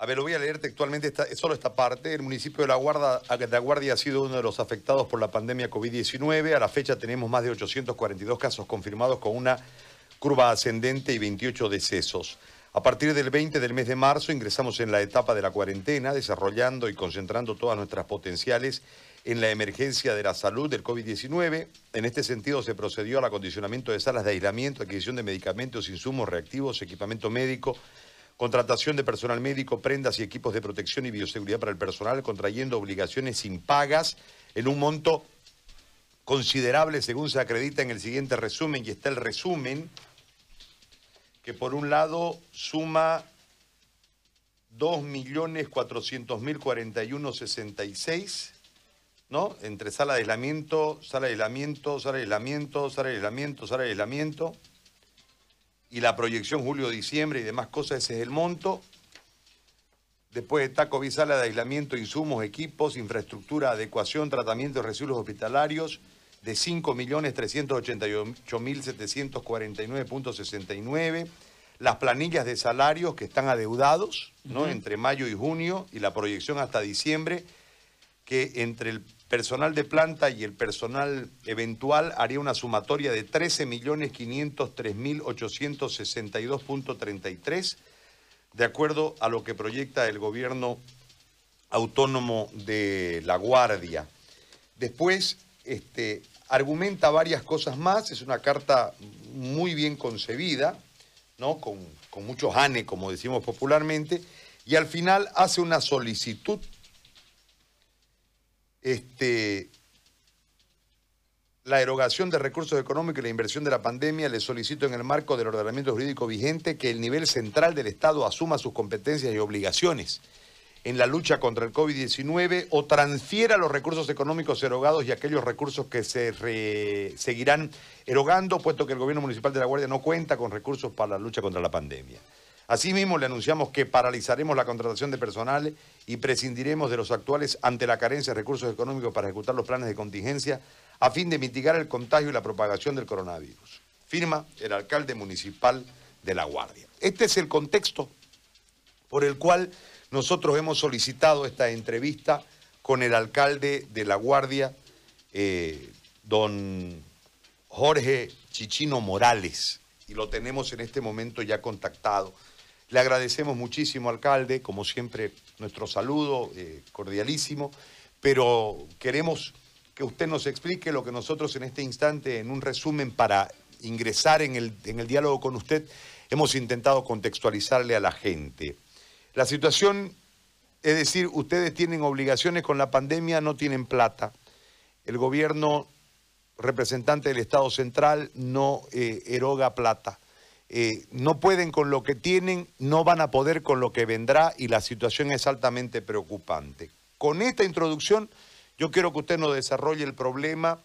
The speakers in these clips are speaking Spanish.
A ver, lo voy a leer textualmente esta, solo esta parte. El municipio de la, Guarda, de la Guardia ha sido uno de los afectados por la pandemia COVID-19. A la fecha tenemos más de 842 casos confirmados con una curva ascendente y 28 decesos. A partir del 20 del mes de marzo ingresamos en la etapa de la cuarentena, desarrollando y concentrando todas nuestras potenciales en la emergencia de la salud del COVID-19. En este sentido se procedió al acondicionamiento de salas de aislamiento, adquisición de medicamentos, insumos reactivos, equipamiento médico, contratación de personal médico, prendas y equipos de protección y bioseguridad para el personal, contrayendo obligaciones impagas en un monto considerable según se acredita en el siguiente resumen, y está el resumen, que por un lado suma 2.400.041.66, ¿no? Entre sala de aislamiento, sala de aislamiento, sala de aislamiento, sala de aislamiento, sala de aislamiento y la proyección julio-diciembre y demás cosas, ese es el monto. Después está COVID, sala de aislamiento, insumos, equipos, infraestructura, adecuación, tratamiento de residuos hospitalarios de 5.388.749.69. Las planillas de salarios que están adeudados, ¿no? Entre mayo y junio y la proyección hasta diciembre, que entre el personal de planta y el personal eventual haría una sumatoria de 13.503.862.33, de acuerdo a lo que proyecta el gobierno autónomo de La Guardia. Después, este, argumenta varias cosas más, es una carta muy bien concebida, ¿no? con, con muchos ane, como decimos popularmente, y al final hace una solicitud este, la erogación de recursos económicos y la inversión de la pandemia, le solicito en el marco del ordenamiento jurídico vigente que el nivel central del Estado asuma sus competencias y obligaciones en la lucha contra el COVID-19 o transfiera los recursos económicos erogados y aquellos recursos que se seguirán erogando, puesto que el gobierno municipal de La Guardia no cuenta con recursos para la lucha contra la pandemia. Asimismo, le anunciamos que paralizaremos la contratación de personal y prescindiremos de los actuales ante la carencia de recursos económicos para ejecutar los planes de contingencia a fin de mitigar el contagio y la propagación del coronavirus. Firma el alcalde municipal de La Guardia. Este es el contexto por el cual nosotros hemos solicitado esta entrevista con el alcalde de La Guardia, eh, don Jorge Chichino Morales, y lo tenemos en este momento ya contactado. Le agradecemos muchísimo, alcalde, como siempre, nuestro saludo eh, cordialísimo, pero queremos que usted nos explique lo que nosotros en este instante, en un resumen para ingresar en el, en el diálogo con usted, hemos intentado contextualizarle a la gente. La situación, es decir, ustedes tienen obligaciones con la pandemia, no tienen plata. El gobierno representante del Estado Central no eh, eroga plata. Eh, no pueden con lo que tienen, no van a poder con lo que vendrá y la situación es altamente preocupante. Con esta introducción yo quiero que usted nos desarrolle el problema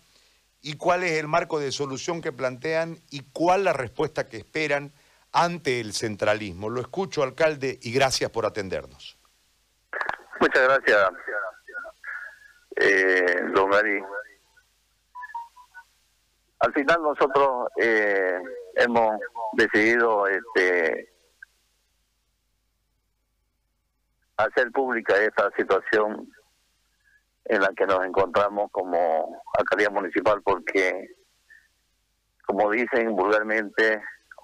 y cuál es el marco de solución que plantean y cuál la respuesta que esperan ante el centralismo. Lo escucho, alcalde, y gracias por atendernos. Muchas gracias, eh, don Gary. Al final nosotros eh, hemos decidido este hacer pública esta situación en la que nos encontramos como alcaldía municipal porque como dicen vulgarmente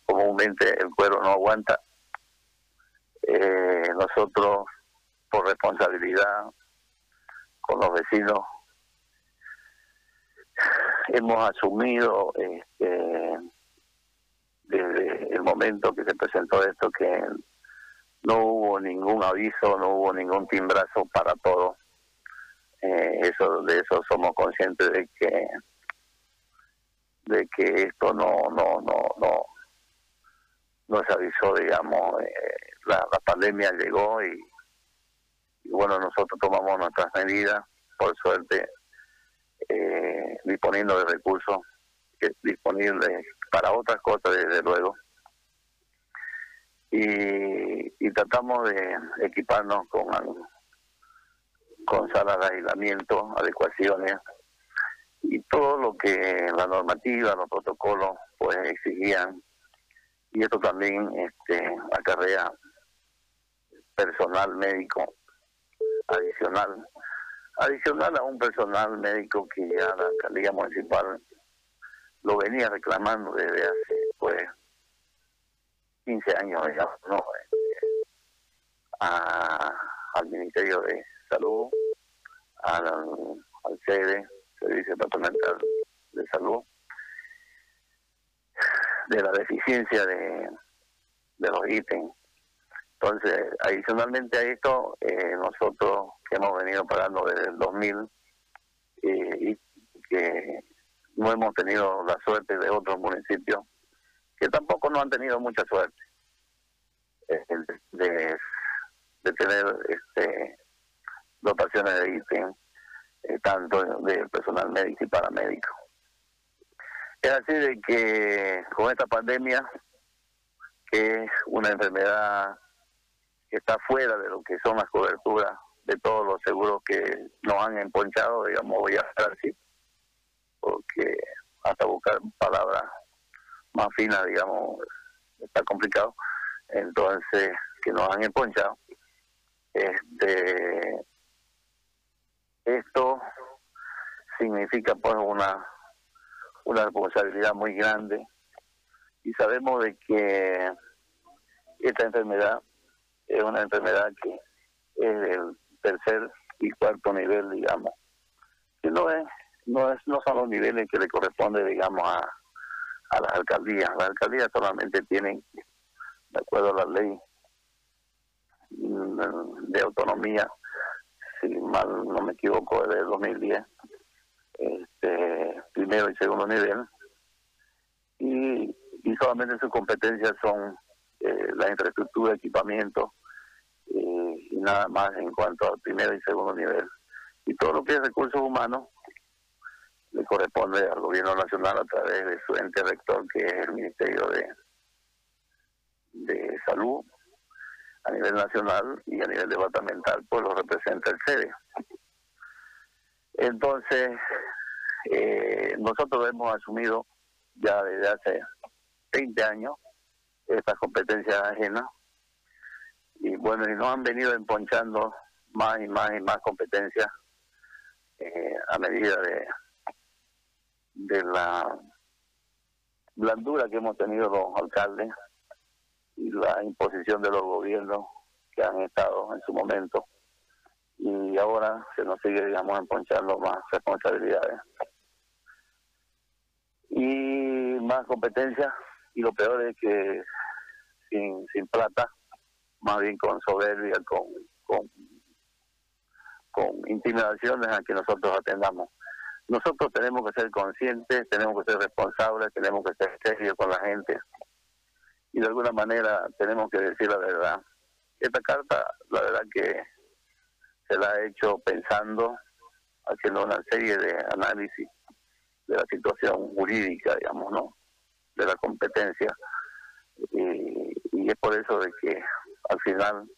comúnmente el cuero no aguanta. Eh, nosotros por responsabilidad con los vecinos hemos asumido este desde el momento que se presentó esto que no hubo ningún aviso, no hubo ningún timbrazo para todo. Eh, eso de eso somos conscientes de que de que esto no no no no no se avisó digamos eh, la, pandemia llegó y, bueno nosotros tomamos nuestras medidas por suerte eh, disponiendo de recursos disponibles para otras cosas, desde luego. Y, y tratamos de equiparnos con, con salas de aislamiento, adecuaciones y todo lo que la normativa, los protocolos pues exigían. Y esto también este, acarrea personal médico adicional, adicional a un personal médico que ya la alcaldía municipal lo venía reclamando desde hace pues 15 años, digamos, ¿no? al Ministerio de Salud, al, al sede, Servicio Departamental de Salud, de la deficiencia de, los ítems. Entonces, adicionalmente a esto, eh, nosotros hemos venido pagando desde el 2000 eh, y que no hemos tenido la suerte de otros municipios que tampoco no han tenido mucha suerte eh, de, tener este dotaciones de ítem, tanto de personal médico y paramédico. Es así de que con esta pandemia, que es una enfermedad que está fuera de lo que son las coberturas de todos los seguros que nos han emponchado, digamos, voy a estar así, porque hasta buscar palabras más finas, digamos, está complicado. Entonces, que nos han emponchado. Este, esto significa pues una una responsabilidad muy grande y sabemos de que esta enfermedad es una enfermedad que es del tercer y cuarto nivel, digamos, que no es, no es, no son los niveles que le corresponde, digamos, a, a las alcaldías. Las alcaldías solamente tienen, de acuerdo a la ley mm, de autonomía, si mal no me equivoco, es del 2010, este, primero y segundo nivel, y, y solamente sus competencias son eh, la infraestructura, equipamiento, eh, y nada más en cuanto al primero y segundo nivel. Y todo lo que es recursos humanos le corresponde al gobierno nacional a través de su ente rector, que es el Ministerio de, de Salud a nivel nacional y a nivel departamental, pues lo representa el sede. Entonces, eh, nosotros hemos asumido ya desde hace 20 años estas competencias ajenas y bueno, y nos han venido emponchando más y más y más competencias eh, a medida de, de la blandura que hemos tenido los alcaldes y la imposición de los gobiernos que han estado en su momento y ahora se nos sigue, digamos, emponchando más responsabilidades. Y más competencia, y lo peor es que sin, sin plata, más bien con soberbia, con, con, con intimidaciones a que nosotros atendamos. Nosotros tenemos que ser conscientes, tenemos que ser responsables, tenemos que ser serios con la gente y de alguna manera tenemos que decir la verdad. Esta carta, la verdad que se la ha hecho pensando, haciendo una serie de análisis de la situación jurídica, digamos, ¿no? De la competencia. Y, es por eso de que al final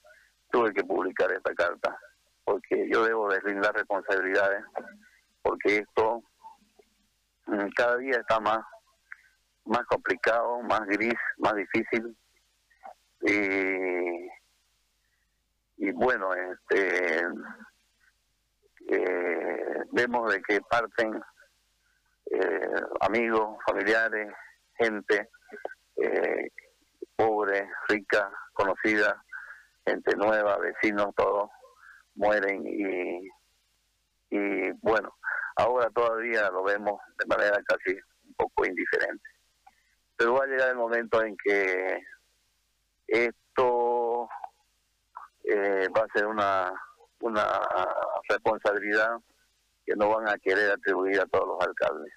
tuve que publicar esta carta, porque yo debo deslindar responsabilidades, porque esto mm, cada día está más más complicado, más gris, más difícil. Y y bueno, este, eh, vemos de que parten eh, amigos, familiares, gente eh, pobre, rica, conocida, gente nueva, vecinos, todos mueren y, y bueno, ahora todavía lo vemos de manera casi un poco indiferente. Pero va a llegar el momento en que esto eh, va a ser una, una responsabilidad que no van a querer atribuir a todos los alcaldes.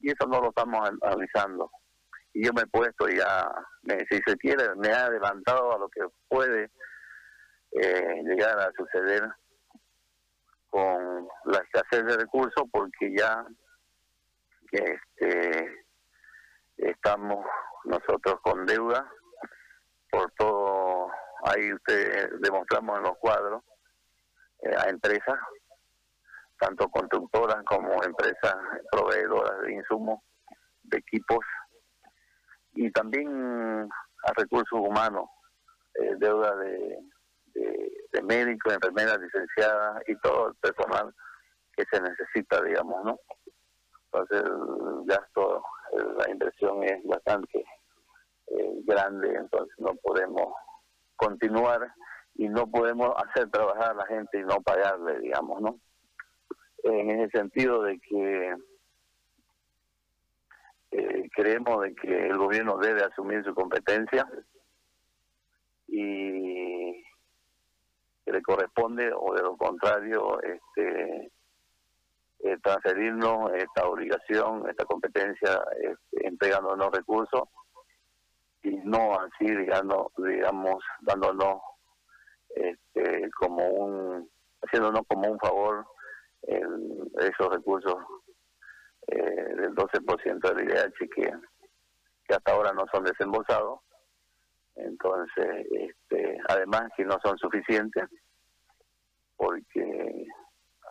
Y eso no lo estamos analizando. Y yo me he puesto ya, si se quiere, me ha adelantado a lo que puede eh, llegar a suceder con la escasez de recursos porque ya este, estamos nosotros con deuda por todo Ahí usted demostramos en los cuadros eh, a empresas, tanto constructoras como empresas proveedoras de insumos, de equipos, y también a recursos humanos, eh, deuda de, este, médicos, enfermeras licenciadas y todo el personal que se necesita, digamos, ¿no? Entonces el gasto, la inversión es bastante eh, grande, entonces no podemos continuar y no podemos hacer trabajar a la gente y no pagarle, digamos, ¿no? En ese sentido de que eh, creemos de que el gobierno debe asumir su competencia y le corresponde o de lo contrario este eh, transferirnos esta obligación, esta competencia, este, entregándonos recursos y no así, digamos, digamos dándonos este, como un, haciéndonos como un favor en esos recursos eh, del 12% del IDH que, que hasta ahora no son desembolsados. Entonces, este, además que no son suficientes, porque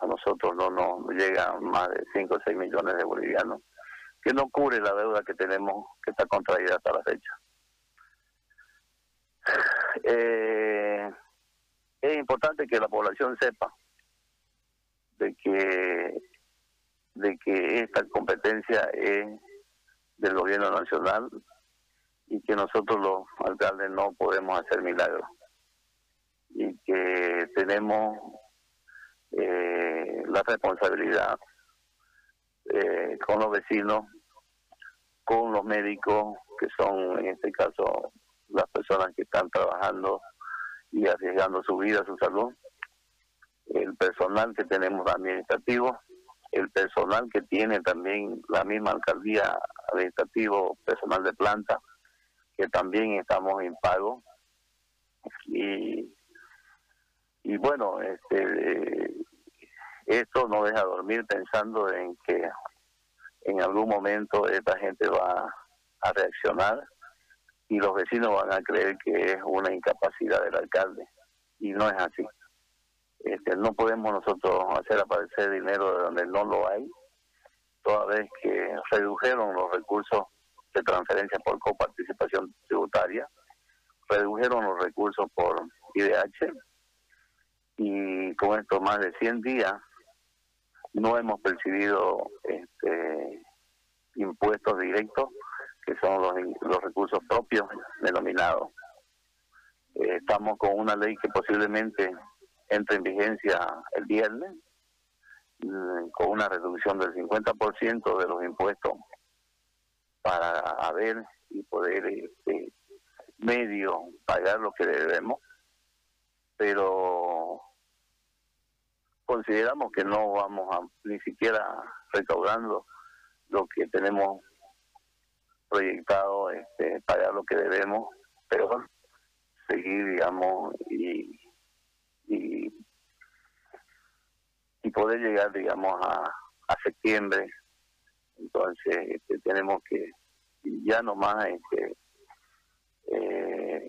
a nosotros no nos llegan más de 5 o 6 millones de bolivianos, que no cubre la deuda que tenemos, que está contraída hasta la fecha. Eh, es importante que la población sepa de que de que esta competencia es del gobierno nacional y que nosotros los alcaldes no podemos hacer milagros y que tenemos eh, la responsabilidad eh, con los vecinos, con los médicos, que son en este caso las personas que están trabajando y arriesgando su vida, su salud, el personal que tenemos administrativo, el personal que tiene también la misma alcaldía administrativo, personal de planta, que también estamos en pago. Y, y bueno, este, esto no deja dormir pensando en que en algún momento esta gente va a reaccionar y los vecinos van a creer que es una incapacidad del alcalde y no es así. Este, no podemos nosotros hacer aparecer dinero de donde no lo hay, toda vez que redujeron los recursos de transferencia por coparticipación tributaria, redujeron los recursos por IDH y con estos más de 100 días no hemos percibido este, impuestos directos que son los, los recursos propios denominados. Eh, estamos con una ley que posiblemente entre en vigencia el viernes, mm, con una reducción del 50% de los impuestos para ver y poder este, medio pagar lo que debemos, pero consideramos que no vamos a ni siquiera recaudando lo que tenemos proyectado este, pagar lo que debemos, pero seguir, digamos, y, y, poder llegar, digamos, a, septiembre. Entonces, este, tenemos que ya nomás este,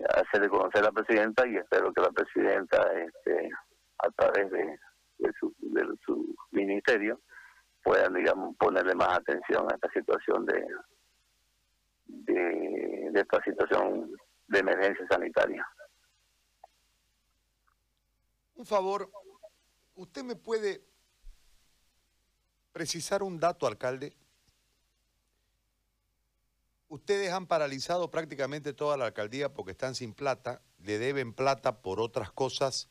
hacerle conocer a la presidenta y espero que la presidenta, este, a través de, su, de su ministerio, puedan, digamos, ponerle más atención a esta situación de, esta situación de emergencia sanitaria. Un favor, ¿usted me puede precisar un dato, alcalde? Ustedes han paralizado prácticamente toda la alcaldía porque están sin plata, le deben plata por otras cosas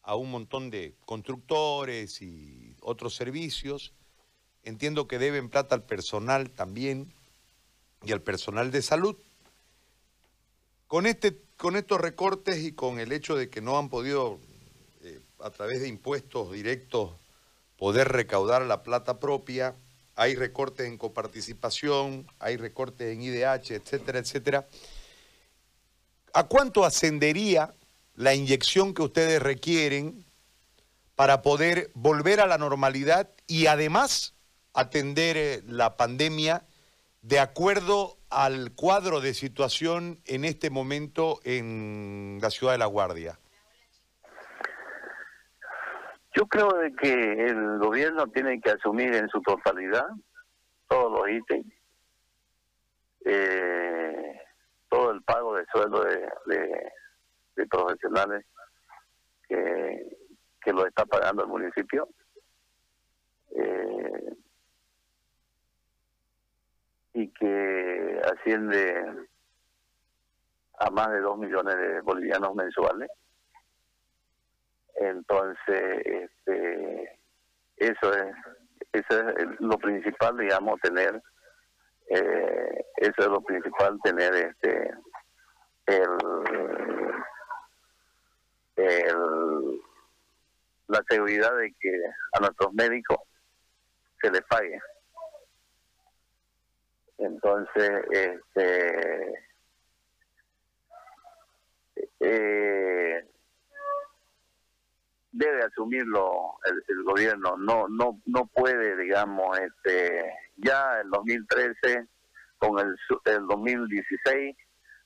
a un montón de constructores y otros servicios. Entiendo que deben plata al personal también y al personal de salud. Con, este, con estos recortes y con el hecho de que no han podido, eh, a través de impuestos directos, poder recaudar la plata propia, hay recortes en coparticipación, hay recortes en IDH, etcétera, etcétera. ¿A cuánto ascendería la inyección que ustedes requieren para poder volver a la normalidad y además atender eh, la pandemia de acuerdo al cuadro de situación en este momento en la ciudad de La Guardia? Yo creo de que el gobierno tiene que asumir en su totalidad todos los ítems, eh, todo el pago de sueldo de, profesionales que lo está pagando el municipio. Eh, y que asciende a más de dos millones de bolivianos mensuales. Entonces, este, eso es, eso es lo principal, digamos, tener, eh, eso es lo principal, tener este, el, el, la seguridad de que a nuestros médicos se les pague. Entonces, este, eh, debe asumirlo el, gobierno, no no no puede, digamos, este ya el 2013 con el el 2016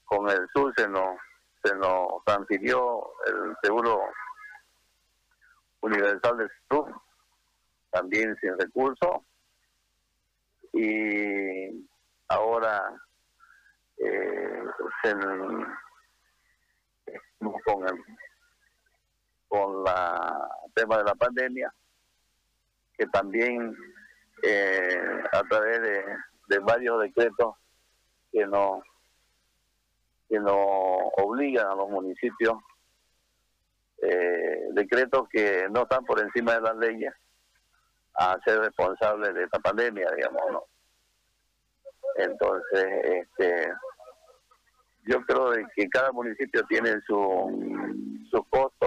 con el sur se nos se nos transfirió el seguro universal de salud también sin recursos y ahora eh, se, con el con la tema de la pandemia que también eh, a través de, varios decretos que nos que nos obligan a los municipios eh, decretos que no están por encima de las leyes a ser responsables de esta pandemia digamos no entonces este yo creo que cada municipio tiene su, su costo.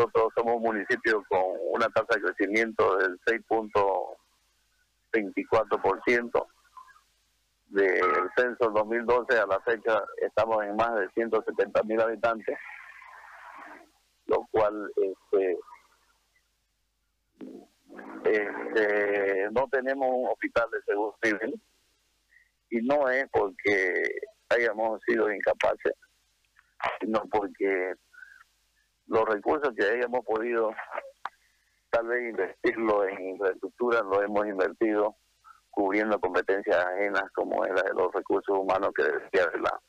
Nosotros somos un municipio con una tasa de crecimiento del 6.24%. Del censo 2012 a la fecha estamos en más de 170 mil habitantes, lo cual este, este, no tenemos un hospital de seguro civil y no es porque hayamos sido incapaces, sino porque los recursos que hayamos podido tal vez invertirlo en infraestructura, lo hemos invertido cubriendo competencias ajenas como era de los recursos humanos que decía haberla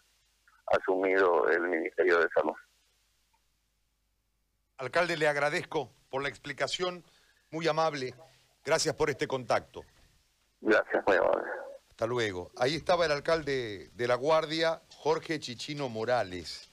asumido el Ministerio de Salud. Alcalde, le agradezco por la explicación muy amable. Gracias por este contacto. Gracias, muy amable. Hasta luego. Ahí estaba el alcalde de La Guardia, Jorge Chichino Morales.